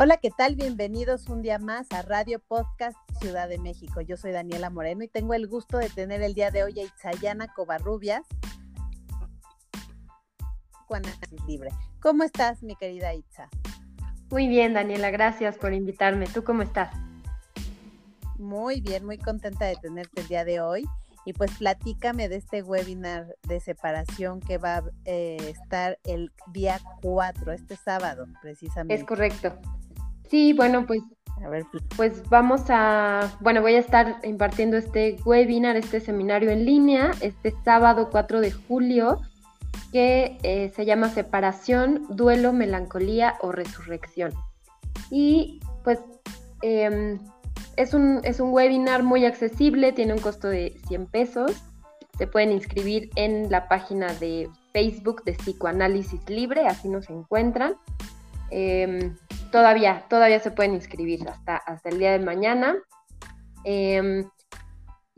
Hola, ¿qué tal? Bienvenidos un día más a Radio Podcast Ciudad de México. Yo soy Daniela Moreno y tengo el gusto de tener el día de hoy a Itzayana Covarrubias, Análisis Libre. ¿Cómo estás, mi querida Itza? Muy bien, Daniela, gracias por invitarme. ¿Tú cómo estás? Muy bien, muy contenta de tenerte el día de hoy. Y pues platícame de este webinar de separación que va a eh, estar el día 4, este sábado, precisamente. Es correcto. Sí, bueno, pues, a ver, pues vamos a, bueno, voy a estar impartiendo este webinar, este seminario en línea, este sábado 4 de julio, que eh, se llama Separación, Duelo, Melancolía o Resurrección. Y pues em, es, un, es un webinar muy accesible, tiene un costo de 100 pesos. Se pueden inscribir en la página de Facebook de Psicoanálisis Libre, así nos encuentran. Em, todavía, todavía se pueden inscribir hasta, hasta el día de mañana. Em,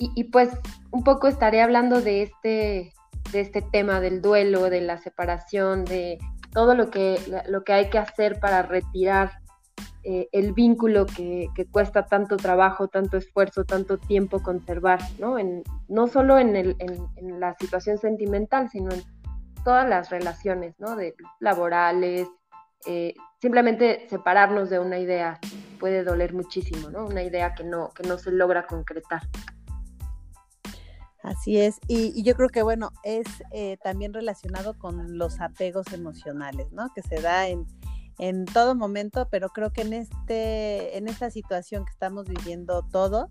y, pues un poco estaré hablando de este, de este tema del duelo, de la separación, de todo lo que, lo que hay que hacer para retirar eh, el vínculo que, cuesta tanto trabajo, tanto esfuerzo, tanto tiempo conservar, ¿no? En, no solo en, el, en, la situación sentimental, sino en todas las relaciones, ¿no? De laborales, eh, simplemente separarnos de una idea puede doler muchísimo, ¿no? Una idea que no, que no se logra concretar. Así es, y, yo creo que bueno, es eh, también relacionado con los apegos emocionales, ¿no? Que se da en, en todo momento, pero creo que en este, en esta situación que estamos viviendo todos,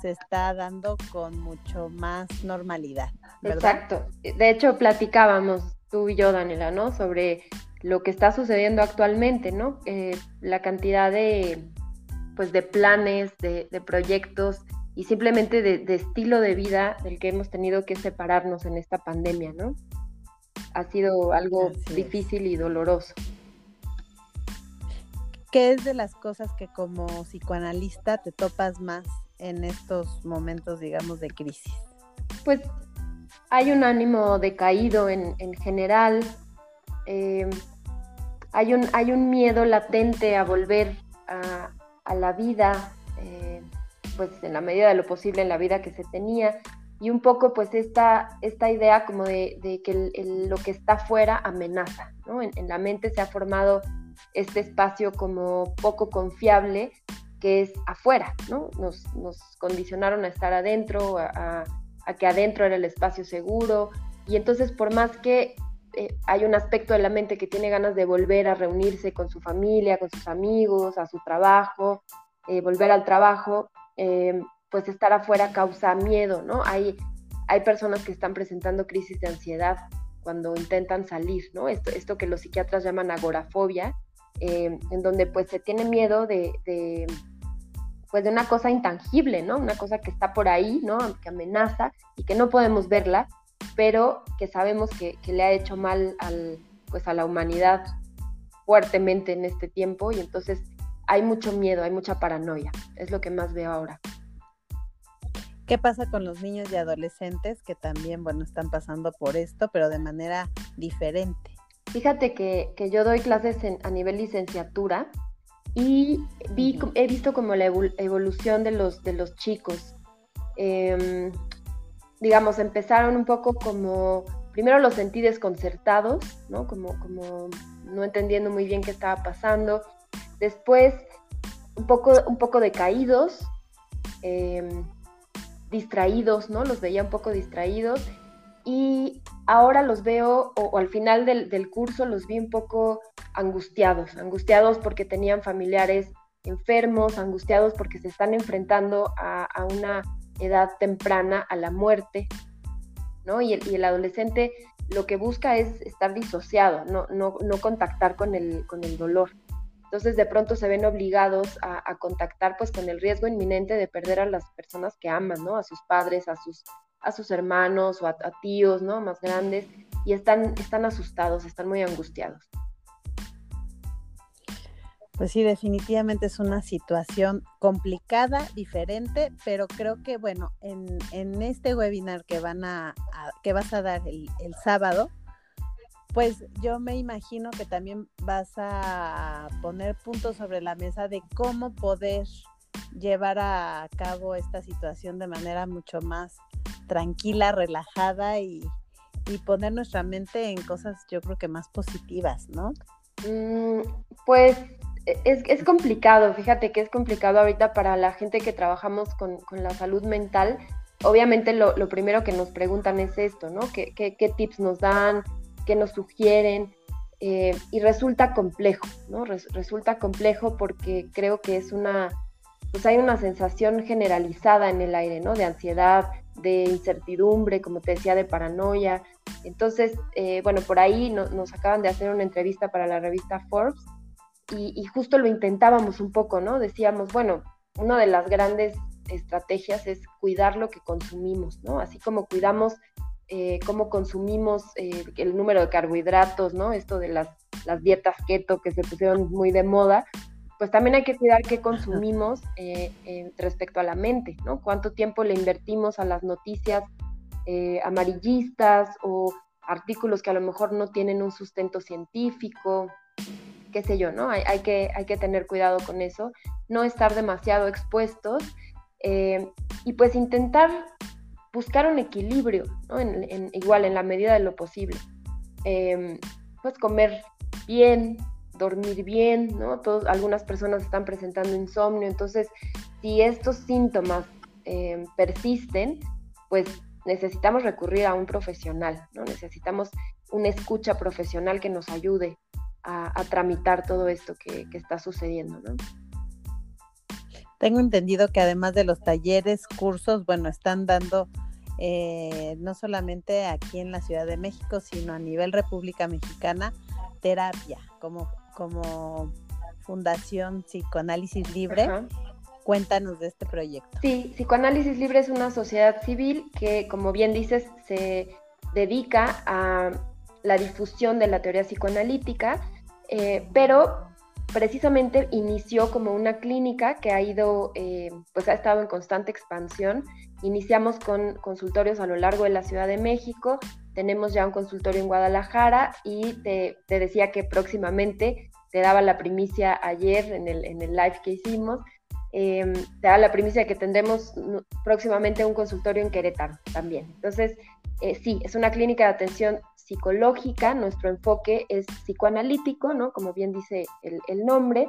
se está dando con mucho más normalidad. Exacto. De hecho, platicábamos tú y yo, Daniela, ¿no? Sobre lo que está sucediendo actualmente, ¿no? Eh, la cantidad de, pues, de planes, de, proyectos y simplemente de, estilo de vida del que hemos tenido que separarnos en esta pandemia, ¿no? Ha sido algo difícil y doloroso. ¿Qué es de las cosas que como psicoanalista te topas más en estos momentos, digamos, de crisis? Pues hay un ánimo decaído en, general, eh, hay, un, hay un miedo latente a volver a, la vida, eh, pues en la medida de lo posible en la vida que se tenía, y un poco pues esta, esta idea como de, que lo que está fuera amenaza, ¿no? En, la mente se ha formado este espacio como poco confiable que es afuera, ¿no? Nos, condicionaron a estar adentro, a, que adentro era el espacio seguro, y entonces por más que eh, hay un aspecto de la mente que tiene ganas de volver a reunirse con su familia, con sus amigos, a su trabajo, eh, volver al trabajo, eh, pues estar afuera causa miedo, ¿no? Hay, hay personas que están presentando crisis de ansiedad cuando intentan salir, ¿no? Esto, esto que los psiquiatras llaman agorafobia, en donde pues se tiene miedo de, pues de una cosa intangible, ¿no? Una cosa que está por ahí, ¿no? Que amenaza y que no podemos verla, pero que sabemos que, le ha hecho mal al, pues a la humanidad fuertemente en este tiempo y entonces hay mucho miedo, hay mucha paranoia, es lo que más veo ahora. ¿Qué pasa con los niños y adolescentes que también, bueno, están pasando por esto, pero de manera diferente? Fíjate que, yo doy clases a nivel licenciatura y vi, he visto como la evolución de los, de los chicos. Em, digamos, empezaron un poco como, primero los sentí desconcertados, ¿no? Como, como no entendiendo muy bien qué estaba pasando. Después, un poco, un poco decaídos, em, distraídos, ¿no? Los veía un poco distraídos y ahora los veo, o, al final del, curso los vi un poco angustiados, angustiados porque tenían familiares enfermos, angustiados porque se están enfrentando a, una edad temprana a la muerte, ¿no? Y el, adolescente lo que busca es estar disociado, no, no, contactar con el, con el dolor. Entonces de pronto se ven obligados a, contactar pues con el riesgo inminente de perder a las personas que aman, ¿no? A sus padres, a sus a sus hermanos o a, tíos, ¿no? Más grandes y están, están asustados, están muy angustiados. Pues sí, definitivamente es una situación complicada, diferente, pero creo que bueno, en, este webinar que van a, que vas a dar el, sábado, pues yo me imagino que también vas a poner puntos sobre la mesa de cómo poder llevar a cabo esta situación de manera mucho más tranquila, relajada y, poner nuestra mente en cosas yo creo que más positivas, ¿no? Mm, pues e, es, complicado, fíjate que es complicado ahorita para la gente que trabajamos con, la salud mental. Obviamente lo, primero que nos preguntan es esto, ¿no? ¿Qué, qué tips nos dan? que nos sugieren eh, y resulta complejo, ¿no? resulta complejo porque creo que es una, pues hay una sensación generalizada en el aire, ¿no? De ansiedad, de incertidumbre, como te decía, de paranoia. Entonces, eh, bueno, por ahí nos acaban de hacer una entrevista para la revista Forbes y, y, justo lo intentábamos un poco, ¿no? Decíamos, bueno, una de las grandes estrategias es cuidar lo que consumimos, ¿no? Así como cuidamos eh, cómo consumimos eh, el número de carbohidratos, ¿no? Esto de las, las, dietas keto que se pusieron muy de moda, pues también hay que cuidar qué consumimos eh, respecto a la mente, ¿no? Cuánto tiempo le invertimos a las noticias amarillistas o artículos que a lo mejor no tienen un sustento científico, qué sé yo, ¿no? Hay, hay, que, hay que tener cuidado con eso, no estar demasiado expuestos y pues intentar buscar un equilibrio, ¿no? En, igual en la medida de lo posible. Em, pues comer bien, dormir bien, ¿no? Todos, algunas personas están presentando insomnio, entonces si estos síntomas em, persisten, pues necesitamos recurrir a un profesional, ¿no? Necesitamos una escucha profesional que nos ayude a, tramitar todo esto que, que está sucediendo, ¿no? Tengo entendido que además de los talleres, cursos, bueno, están dando eh, no solamente aquí en la Ciudad de México, sino a nivel República Mexicana, terapia como, como Fundación Psicoanálisis Libre. Cuéntanos de este proyecto. Sí, Psicoanálisis Libre es una sociedad civil que, como bien dices, se dedica a la difusión de la teoría psicoanalítica, eh, pero precisamente inició como una clínica que ha ido, eh, pues ha estado en constante expansión. Iniciamos con consultorios a lo largo de la Ciudad de México, tenemos ya un consultorio en Guadalajara y te, decía que próximamente, te daba la primicia ayer en el, en el live que hicimos, em, te daba la primicia de que tendremos próximamente un consultorio en Querétaro también. Entonces, eh, sí, es una clínica de atención psicológica, nuestro enfoque es psicoanalítico, ¿no? Como bien dice el, nombre.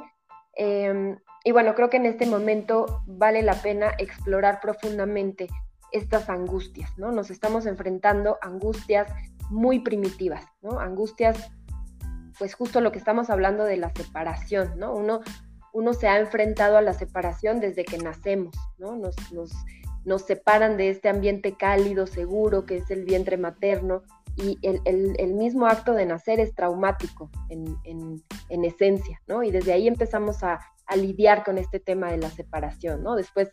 Em, y bueno, creo que en este momento vale la pena explorar profundamente estas angustias, ¿no? Nos estamos enfrentando a angustias muy primitivas, ¿no? Angustias, pues justo lo que estamos hablando de la separación, ¿no? Uno, uno se ha enfrentado a la separación desde que nacemos, ¿no? Nos, nos, nos separan de este ambiente cálido, seguro, que es el vientre materno, y el, mismo acto de nacer es traumático en, esencia, ¿no? Y desde ahí empezamos a, lidiar con este tema de la separación, ¿no? Después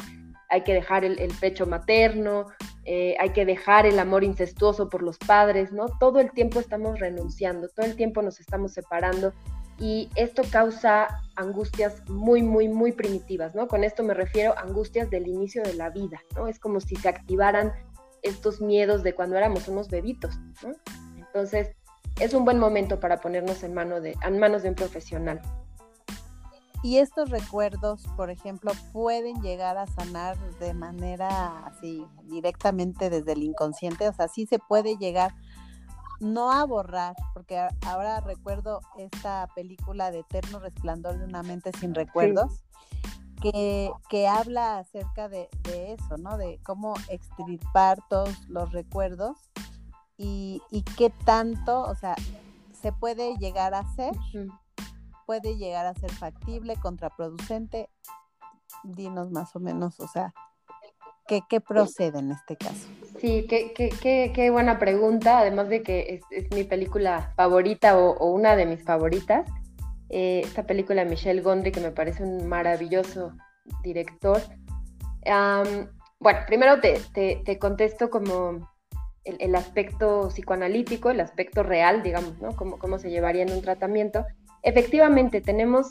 hay que dejar el, pecho materno, eh, hay que dejar el amor incestuoso por los padres, ¿no? Todo el tiempo estamos renunciando, todo el tiempo nos estamos separando y esto causa angustias muy, muy, muy primitivas, ¿no? Con esto me refiero a angustias del inicio de la vida, ¿no? Es como si se activaran estos miedos de cuando éramos unos bebitos, ¿no? Entonces, es un buen momento para ponernos en, mano de, en manos de un profesional. Y estos recuerdos, por ejemplo, pueden llegar a sanar de manera así, directamente desde el inconsciente, o sea, sí se puede llegar, no a borrar, porque ahora recuerdo esta película de Eterno Resplandor de una mente sin recuerdos que, habla acerca de, eso, ¿no? De cómo extirpar todos los recuerdos y, qué tanto, o sea, se puede llegar a hacer, puede llegar a ser factible, contraproducente. Dinos más o menos, o sea, ¿qué, procede en este caso? Sí, qué, qué, qué, buena pregunta, además de que es, mi película favorita o una de mis favoritas. Eh, esta película de Michelle Gondry, que me parece un maravilloso director. bueno, primero te, contesto como el, aspecto psicoanalítico, el aspecto real, digamos, ¿no? Cómo, cómo se llevaría en un tratamiento. Efectivamente, tenemos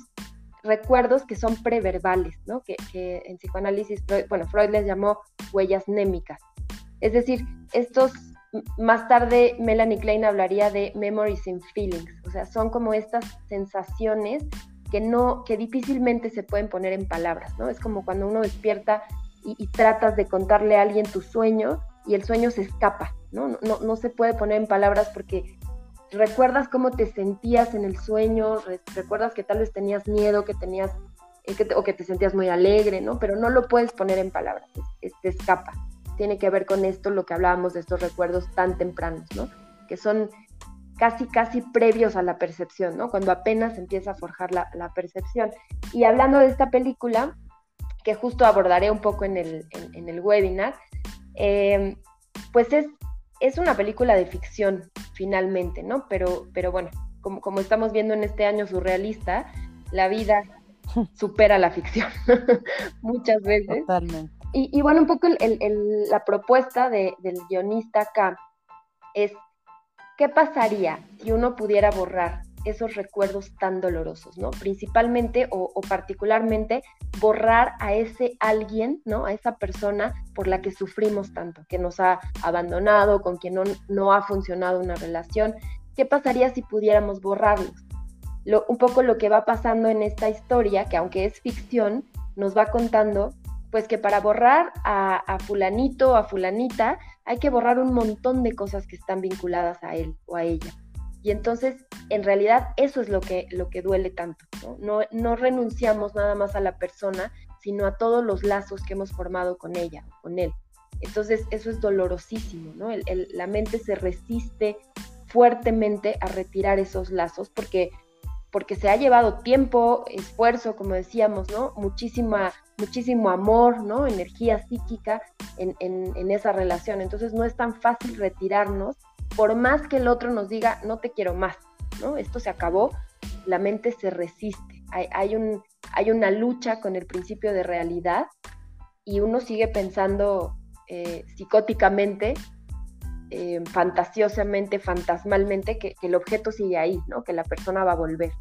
recuerdos que son preverbales, ¿no? Que, que, en psicoanálisis, bueno, Freud les llamó huellas némicas. Es decir, estos más tarde Melanie Klein hablaría de memories and feelings, o sea, son como estas sensaciones que no, que difícilmente se pueden poner en palabras, ¿no? Es como cuando uno despierta y, tratas de contarle a alguien tu sueño y el sueño se escapa, ¿no? No, no, se puede poner en palabras porque recuerdas cómo te sentías en el sueño, recuerdas que tal vez tenías miedo, que tenías, eh, o que te sentías muy alegre, ¿no? Pero no lo puedes poner en palabras, te escapa. Tiene que ver con esto, lo que hablábamos de estos recuerdos tan tempranos, ¿no? Que son casi, casi previos a la percepción, ¿no? Cuando apenas empieza a forjar la, percepción. Y hablando de esta película, que justo abordaré un poco en el, en, el webinar, eh, pues es, es una película de ficción, finalmente, ¿no? Pero, pero bueno, como, como estamos viendo en este año surrealista, la vida supera la ficción muchas veces. Totalmente. Y, bueno, un poco la propuesta del guionista acá es ¿Qué pasaría si uno pudiera borrar esos recuerdos tan dolorosos, ¿no? Principalmente o, particularmente borrar a ese alguien, ¿no? A esa persona por la que sufrimos tanto, que nos ha abandonado, con quien no, no ha funcionado una relación. ¿Qué pasaría si pudiéramos borrarlos? Lo, un poco lo que va pasando en esta historia, que aunque es ficción, nos va contando pues que para borrar a, fulanito o a fulanita hay que borrar un montón de cosas que están vinculadas a él o a ella. Y entonces, en realidad, eso es lo que, lo que duele tanto. ¿no? No, renunciamos nada más a la persona, sino a todos los lazos que hemos formado con ella o con él. Entonces, eso es dolorosísimo, ¿no? la mente se resiste fuertemente a retirar esos lazos porque porque se ha llevado tiempo, esfuerzo, como decíamos, ¿no? Muchísima, muchísimo amor, ¿no? Energía psíquica en, en, esa relación. Entonces no es tan fácil retirarnos, por más que el otro nos diga, no te quiero más, ¿no? Esto se acabó, la mente se resiste. Hay, hay, un, hay una lucha con el principio de realidad y uno sigue pensando eh, psicóticamente eh, fantasiosamente, fantasmalmente, que, el objeto sigue ahí, ¿no? Que la persona va a volver.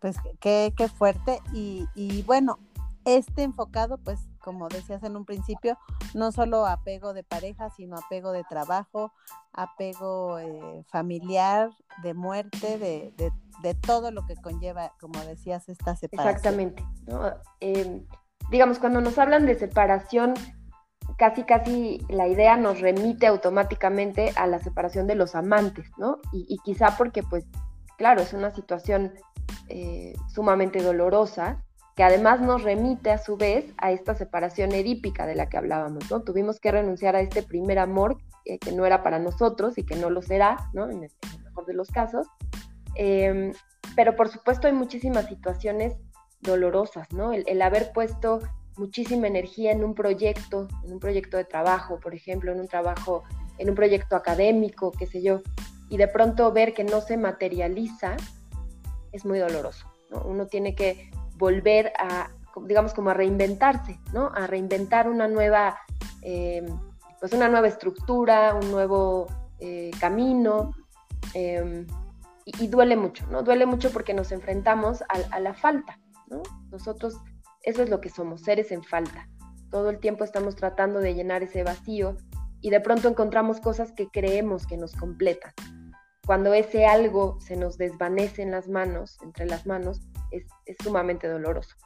Pues qué, qué fuerte. Y, bueno, este enfocado, pues como decías en un principio, no solo apego de pareja, sino apego de trabajo, apego eh, familiar, de muerte, de, de, todo lo que conlleva, como decías, esta separación. Exactamente. Eh, digamos, cuando nos hablan de separación, casi casi la idea nos remite automáticamente a la separación de los amantes, ¿no? Y, quizá porque, pues, claro, es una situación eh, sumamente dolorosa, que además nos remite a su vez a esta separación edípica de la que hablábamos, ¿no? Tuvimos que renunciar a este primer amor eh, que no era para nosotros y que no lo será, ¿no? En el, mejor de los casos. Em, pero por supuesto hay muchísimas situaciones dolorosas, ¿no? el haber puesto muchísima energía en un proyecto, en un proyecto de trabajo, por ejemplo, en un trabajo, en un proyecto académico, qué sé yo, y de pronto ver que no se materializa, es muy doloroso, ¿no? Uno tiene que volver a, digamos, como a reinventarse, ¿no? A reinventar una nueva, eh, pues una nueva estructura, un nuevo eh, camino, em, y, duele mucho, ¿no? Duele mucho porque nos enfrentamos a, a la falta, ¿no? Nosotros eso es lo que somos, seres en falta. Todo el tiempo estamos tratando de llenar ese vacío y de pronto encontramos cosas que creemos que nos completan. Cuando ese algo se nos desvanece en las manos, entre las manos, es, sumamente doloroso.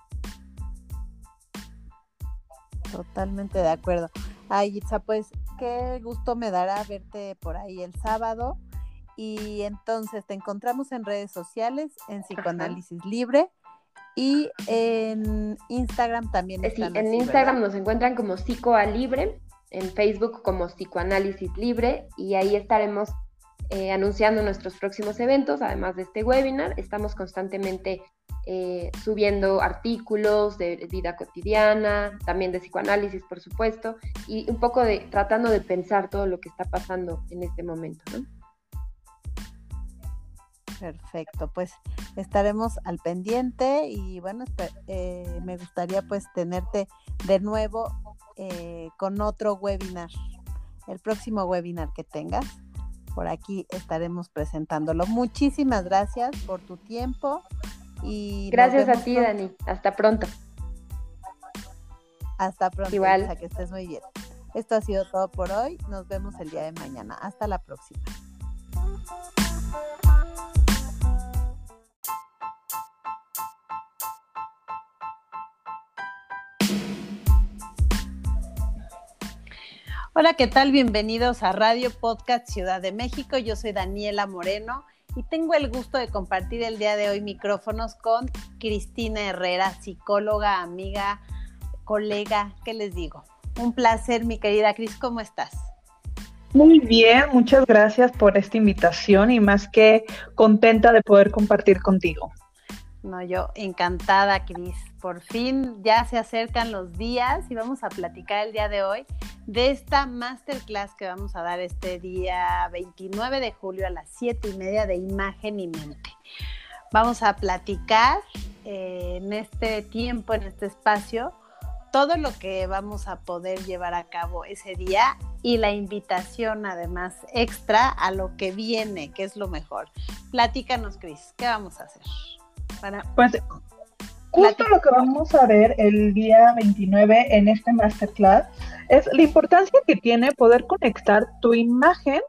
Totalmente de acuerdo. Ay, Itza, pues qué gusto me dará verte por ahí el sábado. Y entonces te encontramos en redes sociales, en Psicoanálisis Libre y en Instagram también. Sí, en Instagram nos encuentran como Psicoa Libre, en Facebook como Psicoanálisis Libre y ahí estaremos eh, anunciando nuestros próximos eventos, además de este webinar. Estamos constantemente eh, subiendo artículos de vida cotidiana, también de psicoanálisis, por supuesto, y un poco de tratando de pensar todo lo que está pasando en este momento. ¿no? Perfecto, pues estaremos al pendiente y bueno, eh, me gustaría pues tenerte de nuevo eh, con otro webinar, el próximo webinar que tengas. Por aquí estaremos presentándolo. Muchísimas gracias por tu tiempo y gracias a ti, Dani. Hasta pronto. Hasta pronto. Igual. que estés muy bien. Esto ha sido todo por hoy. Nos vemos el día de mañana. Hasta la próxima. Hola, ¿qué tal? Bienvenidos a Radio Podcast Ciudad de México. Yo soy Daniela Moreno y tengo el gusto de compartir el día de hoy micrófonos con Cristina Herrera, psicóloga, amiga, colega, ¿qué les digo? Un placer, mi querida Cris, ¿cómo estás? Muy bien, muchas gracias por esta invitación y más que contenta de poder compartir contigo. No, yo encantada, Cris. Por fin ya se acercan los días y vamos a platicar el día de hoy de esta masterclass que vamos a dar este día 29 de julio a las 7 y media de imagen y mente. Vamos a platicar eh, en este tiempo, en este espacio, todo lo que vamos a poder llevar a cabo ese día y la invitación además extra a lo que viene, que es lo mejor. Platícanos, Cris, ¿qué vamos a hacer? Pues justo lo que vamos a ver el día 29 en este masterclass es la importancia que tiene poder conectar tu imagen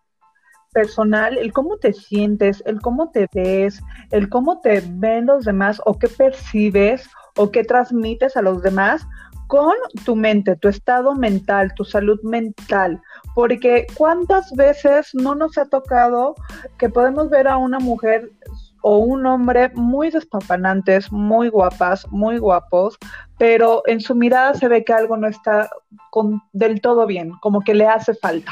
personal, el cómo te sientes, el cómo te ves, el cómo te ven los demás o qué percibes o qué transmites a los demás con tu mente, tu estado mental, tu salud mental. Porque cuántas veces no nos ha tocado que podemos ver a una mujer o un hombre muy despampanantes, muy guapas, muy guapos, pero en su mirada se ve que algo no está del todo bien, como que le hace falta.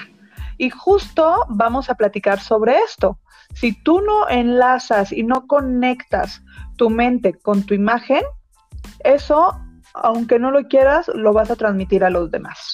Y justo vamos a platicar sobre esto. Si tú no enlazas y no conectas tu mente con tu imagen, eso, aunque no lo quieras, lo vas a transmitir a los demás.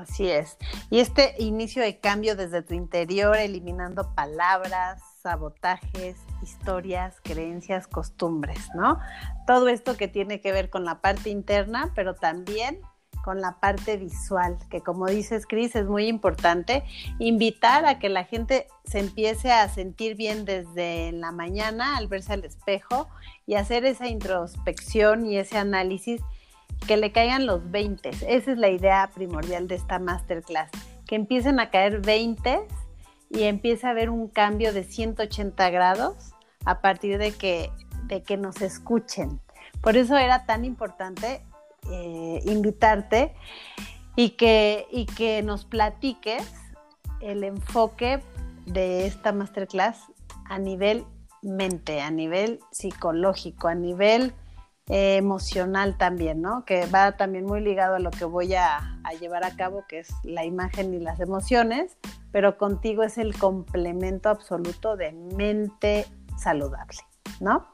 Así es. Y este inicio de cambio desde tu interior, eliminando palabras, sabotajes, historias, creencias, costumbres, ¿no? Todo esto que tiene que ver con la parte interna, pero también con la parte visual, que como dices, Cris, es muy importante invitar a que la gente se empiece a sentir bien desde la mañana al verse al espejo y hacer esa introspección y ese análisis que le caigan los 20. Esa es la idea primordial de esta masterclass, que empiecen a caer 20 y empiece a haber un cambio de 180 grados a partir de que, de que nos escuchen. Por eso era tan importante eh, invitarte y que, y que nos platiques el enfoque de esta masterclass a nivel mente, a nivel psicológico, a nivel eh, emocional también, ¿no? Que va también muy ligado a lo que voy a, a, llevar a cabo, que es la imagen y las emociones, pero contigo es el complemento absoluto de mente saludable, ¿no?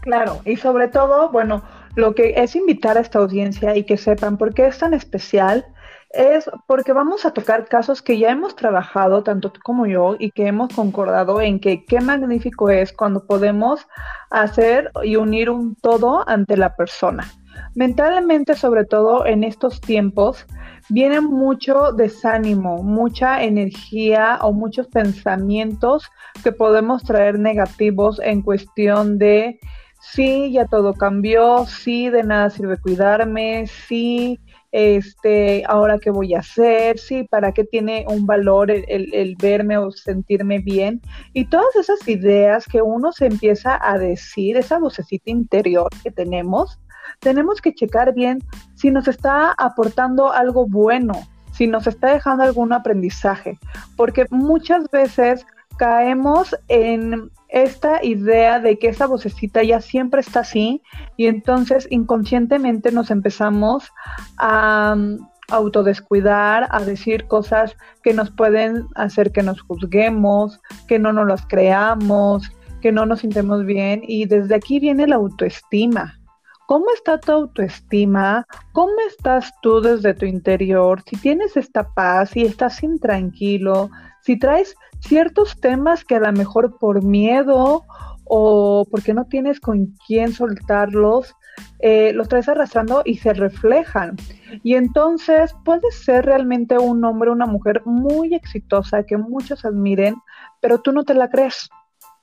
Claro, y sobre todo, bueno, lo que es invitar a esta audiencia y que sepan por qué es tan especial es porque vamos a tocar casos que ya hemos trabajado, tanto tú como yo, y que hemos concordado en que qué magnífico es cuando podemos hacer y unir un todo ante la persona. Mentalmente, sobre todo en estos tiempos, viene mucho desánimo, mucha energía o muchos pensamientos que podemos traer negativos en cuestión de sí, ya todo cambió, sí, de nada sirve cuidarme, sí, este, ahora qué voy a hacer, sí, para qué tiene un valor el, el, verme o sentirme bien. Y todas esas ideas que uno se empieza a decir, esa vocecita interior que tenemos, tenemos que checar bien si nos está aportando algo bueno, si nos está dejando algún aprendizaje, porque muchas veces caemos en esta idea de que esa vocecita ya siempre está así y entonces inconscientemente nos empezamos a um, autodescuidar, a decir cosas que nos pueden hacer que nos juzguemos, que no nos las creamos, que no nos sintemos bien y desde aquí viene la autoestima. ¿Cómo está tu autoestima? ¿Cómo estás tú desde tu interior? Si tienes esta paz, si estás intranquilo, si traes ciertos temas que a lo mejor por miedo o porque no tienes con quién soltarlos, eh, los traes arrastrando y se reflejan. Y entonces puedes ser realmente un hombre, una mujer muy exitosa, que muchos admiren, pero tú no te la crees.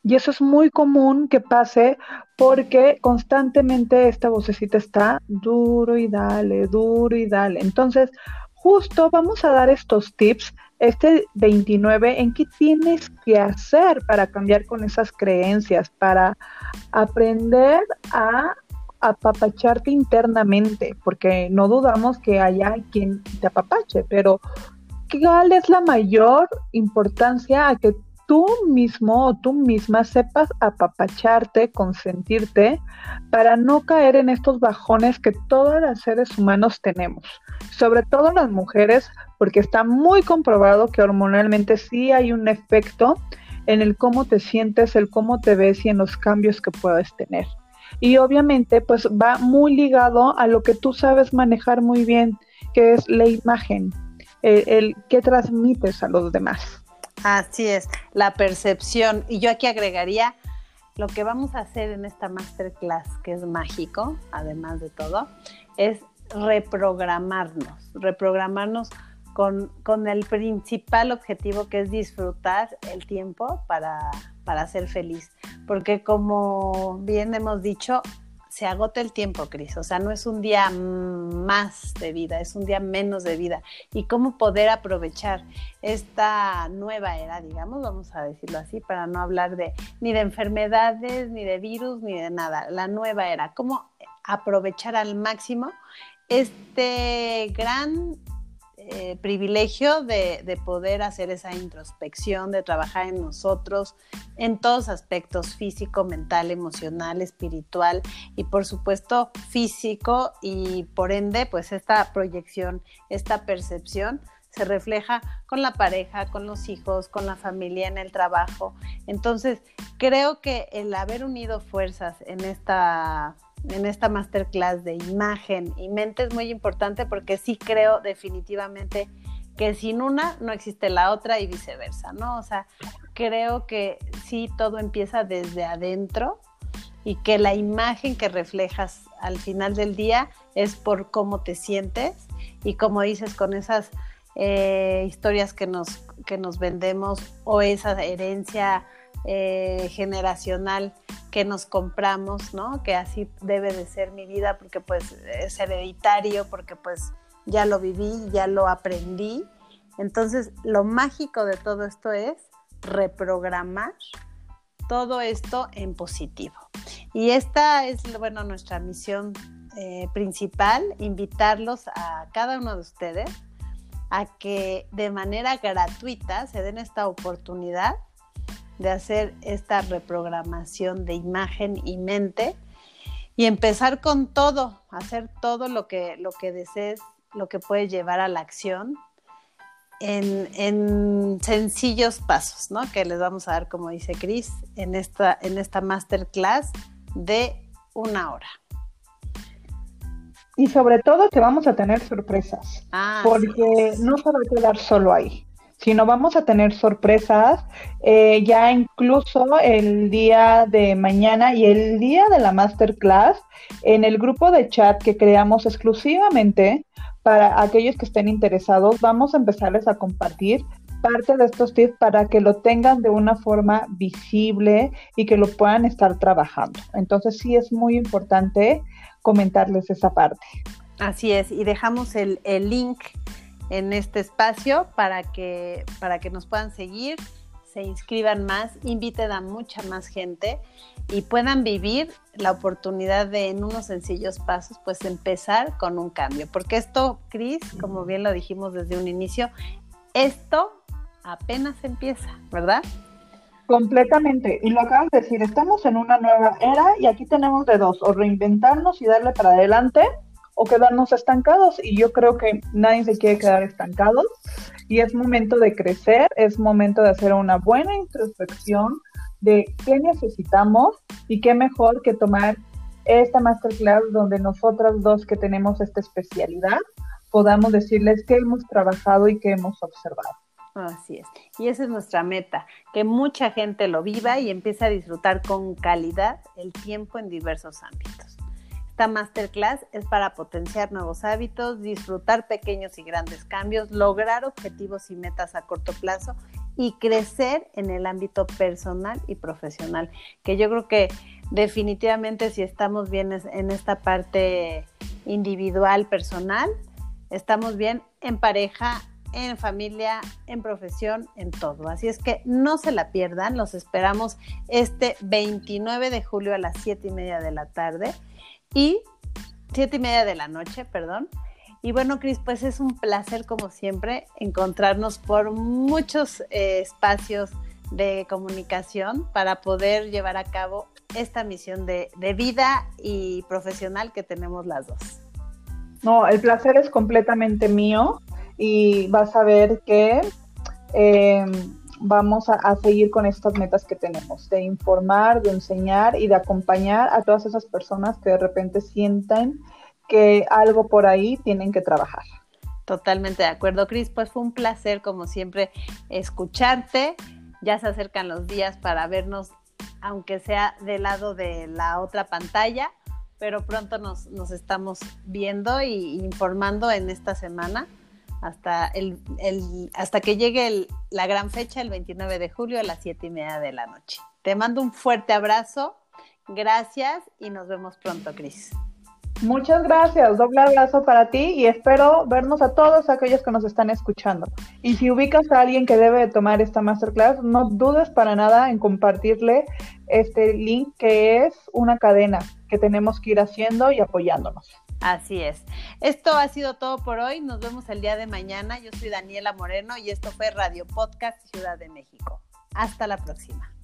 Y eso es muy común que pase porque constantemente esta vocecita está duro y dale, duro y dale. Entonces, justo vamos a dar estos tips este 29 en qué tienes que hacer para cambiar con esas creencias, para aprender a apapacharte internamente, porque no dudamos que haya quien te apapache, pero ¿cuál es la mayor importancia a que tú mismo o tú misma sepas apapacharte, consentirte, para no caer en estos bajones que todos los seres humanos tenemos? Sobre todo las mujeres, porque está muy comprobado que hormonalmente sí hay un efecto en el cómo te sientes, el cómo te ves y en los cambios que puedes tener. Y obviamente pues va muy ligado a lo que tú sabes manejar muy bien, que es la imagen, el, el que transmites a los demás. Así es, la percepción. Y yo aquí agregaría lo que vamos a hacer en esta masterclass, que es mágico, además de todo, es reprogramarnos, reprogramarnos con, con el principal objetivo que es disfrutar el tiempo para para ser feliz. Porque como bien hemos dicho, se agota el tiempo, Cris. O sea, no es un día más de vida, es un día menos de vida. Y cómo poder aprovechar esta nueva era, digamos, vamos a decirlo así, para no hablar de ni de enfermedades, ni de virus, ni de nada. La nueva era. Cómo aprovechar al máximo este gran eh, privilegio de, poder hacer esa introspección, de trabajar en nosotros, en todos aspectos, físico, mental, emocional, espiritual y por supuesto físico y por ende pues esta proyección, esta percepción se refleja con la pareja, con los hijos, con la familia, en el trabajo. Entonces, creo que el haber unido fuerzas en esta en esta masterclass de imagen y mente es muy importante porque sí creo definitivamente que sin una no existe la otra y viceversa, ¿no? O sea, creo que sí todo empieza desde adentro y que la imagen que reflejas al final del día es por cómo te sientes y como dices con esas eh, historias que nos, que nos vendemos o esa herencia eh, generacional que nos compramos, ¿no? Que así debe de ser mi vida porque pues es hereditario, porque pues ya lo viví, ya lo aprendí. Entonces, lo mágico de todo esto es reprogramar todo esto en positivo. Y esta es, bueno, nuestra misión eh, principal, invitarlos a cada uno de ustedes a que de manera gratuita se den esta oportunidad de hacer esta reprogramación de imagen y mente y empezar con todo, hacer todo lo que, lo que desees, lo que puedes llevar a la acción en, sencillos pasos, ¿no? Que les vamos a dar, como dice Cris, en esta, en esta masterclass de una hora. Y sobre todo que vamos a tener sorpresas, ah, porque no se va a quedar solo ahí sino vamos a tener sorpresas eh, ya incluso el día de mañana y el día de la masterclass en el grupo de chat que creamos exclusivamente para aquellos que estén interesados. Vamos a empezarles a compartir parte de estos tips para que lo tengan de una forma visible y que lo puedan estar trabajando. Entonces sí es muy importante comentarles esa parte. Así es, y dejamos el, el link en este espacio para que, para que nos puedan seguir, se inscriban más, inviten a mucha más gente y puedan vivir la oportunidad de en unos sencillos pasos, pues empezar con un cambio. Porque esto, Cris, como bien lo dijimos desde un inicio, esto apenas empieza, ¿verdad? Completamente. Y lo acabas de decir, estamos en una nueva era y aquí tenemos de dos, o reinventarnos y darle para adelante o quedarnos estancados. Y yo creo que nadie se quiere quedar estancado y es momento de crecer, es momento de hacer una buena introspección de qué necesitamos y qué mejor que tomar esta masterclass donde nosotras dos que tenemos esta especialidad podamos decirles qué hemos trabajado y qué hemos observado. Así es. Y esa es nuestra meta, que mucha gente lo viva y empiece a disfrutar con calidad el tiempo en diversos ámbitos. Esta masterclass es para potenciar nuevos hábitos, disfrutar pequeños y grandes cambios, lograr objetivos y metas a corto plazo y crecer en el ámbito personal y profesional, que yo creo que definitivamente si estamos bien en esta parte individual, personal, estamos bien en pareja, en familia, en profesión, en todo. Así es que no se la pierdan, los esperamos este 29 de julio a las 7 y media de la tarde y 7 y media de la noche, perdón. Y bueno, Cris, pues es un placer como siempre encontrarnos por muchos eh, espacios de comunicación para poder llevar a cabo esta misión de, de vida y profesional que tenemos las dos. No, el placer es completamente mío y vas a ver que em, vamos a, seguir con estas metas que tenemos, de informar, de enseñar y de acompañar a todas esas personas que de repente sientan que algo por ahí tienen que trabajar. Totalmente de acuerdo, Cris. Pues fue un placer, como siempre, escucharte. Ya se acercan los días para vernos, aunque sea del lado de la otra pantalla, pero pronto nos, nos estamos viendo e informando en esta semana hasta, el, hasta que llegue la gran fecha, el 29 de julio a las 7 y media de la noche. Te mando un fuerte abrazo, gracias y nos vemos pronto, Cris. Muchas gracias, doble abrazo para ti y espero vernos a todos aquellos que nos están escuchando. Y si ubicas a alguien que debe tomar esta masterclass, no dudes para nada en compartirle este link que es una cadena que tenemos que ir haciendo y apoyándonos. Así es. Esto ha sido todo por hoy. Nos vemos el día de mañana. Yo soy Daniela Moreno y esto fue Radio Podcast Ciudad de México. Hasta la próxima.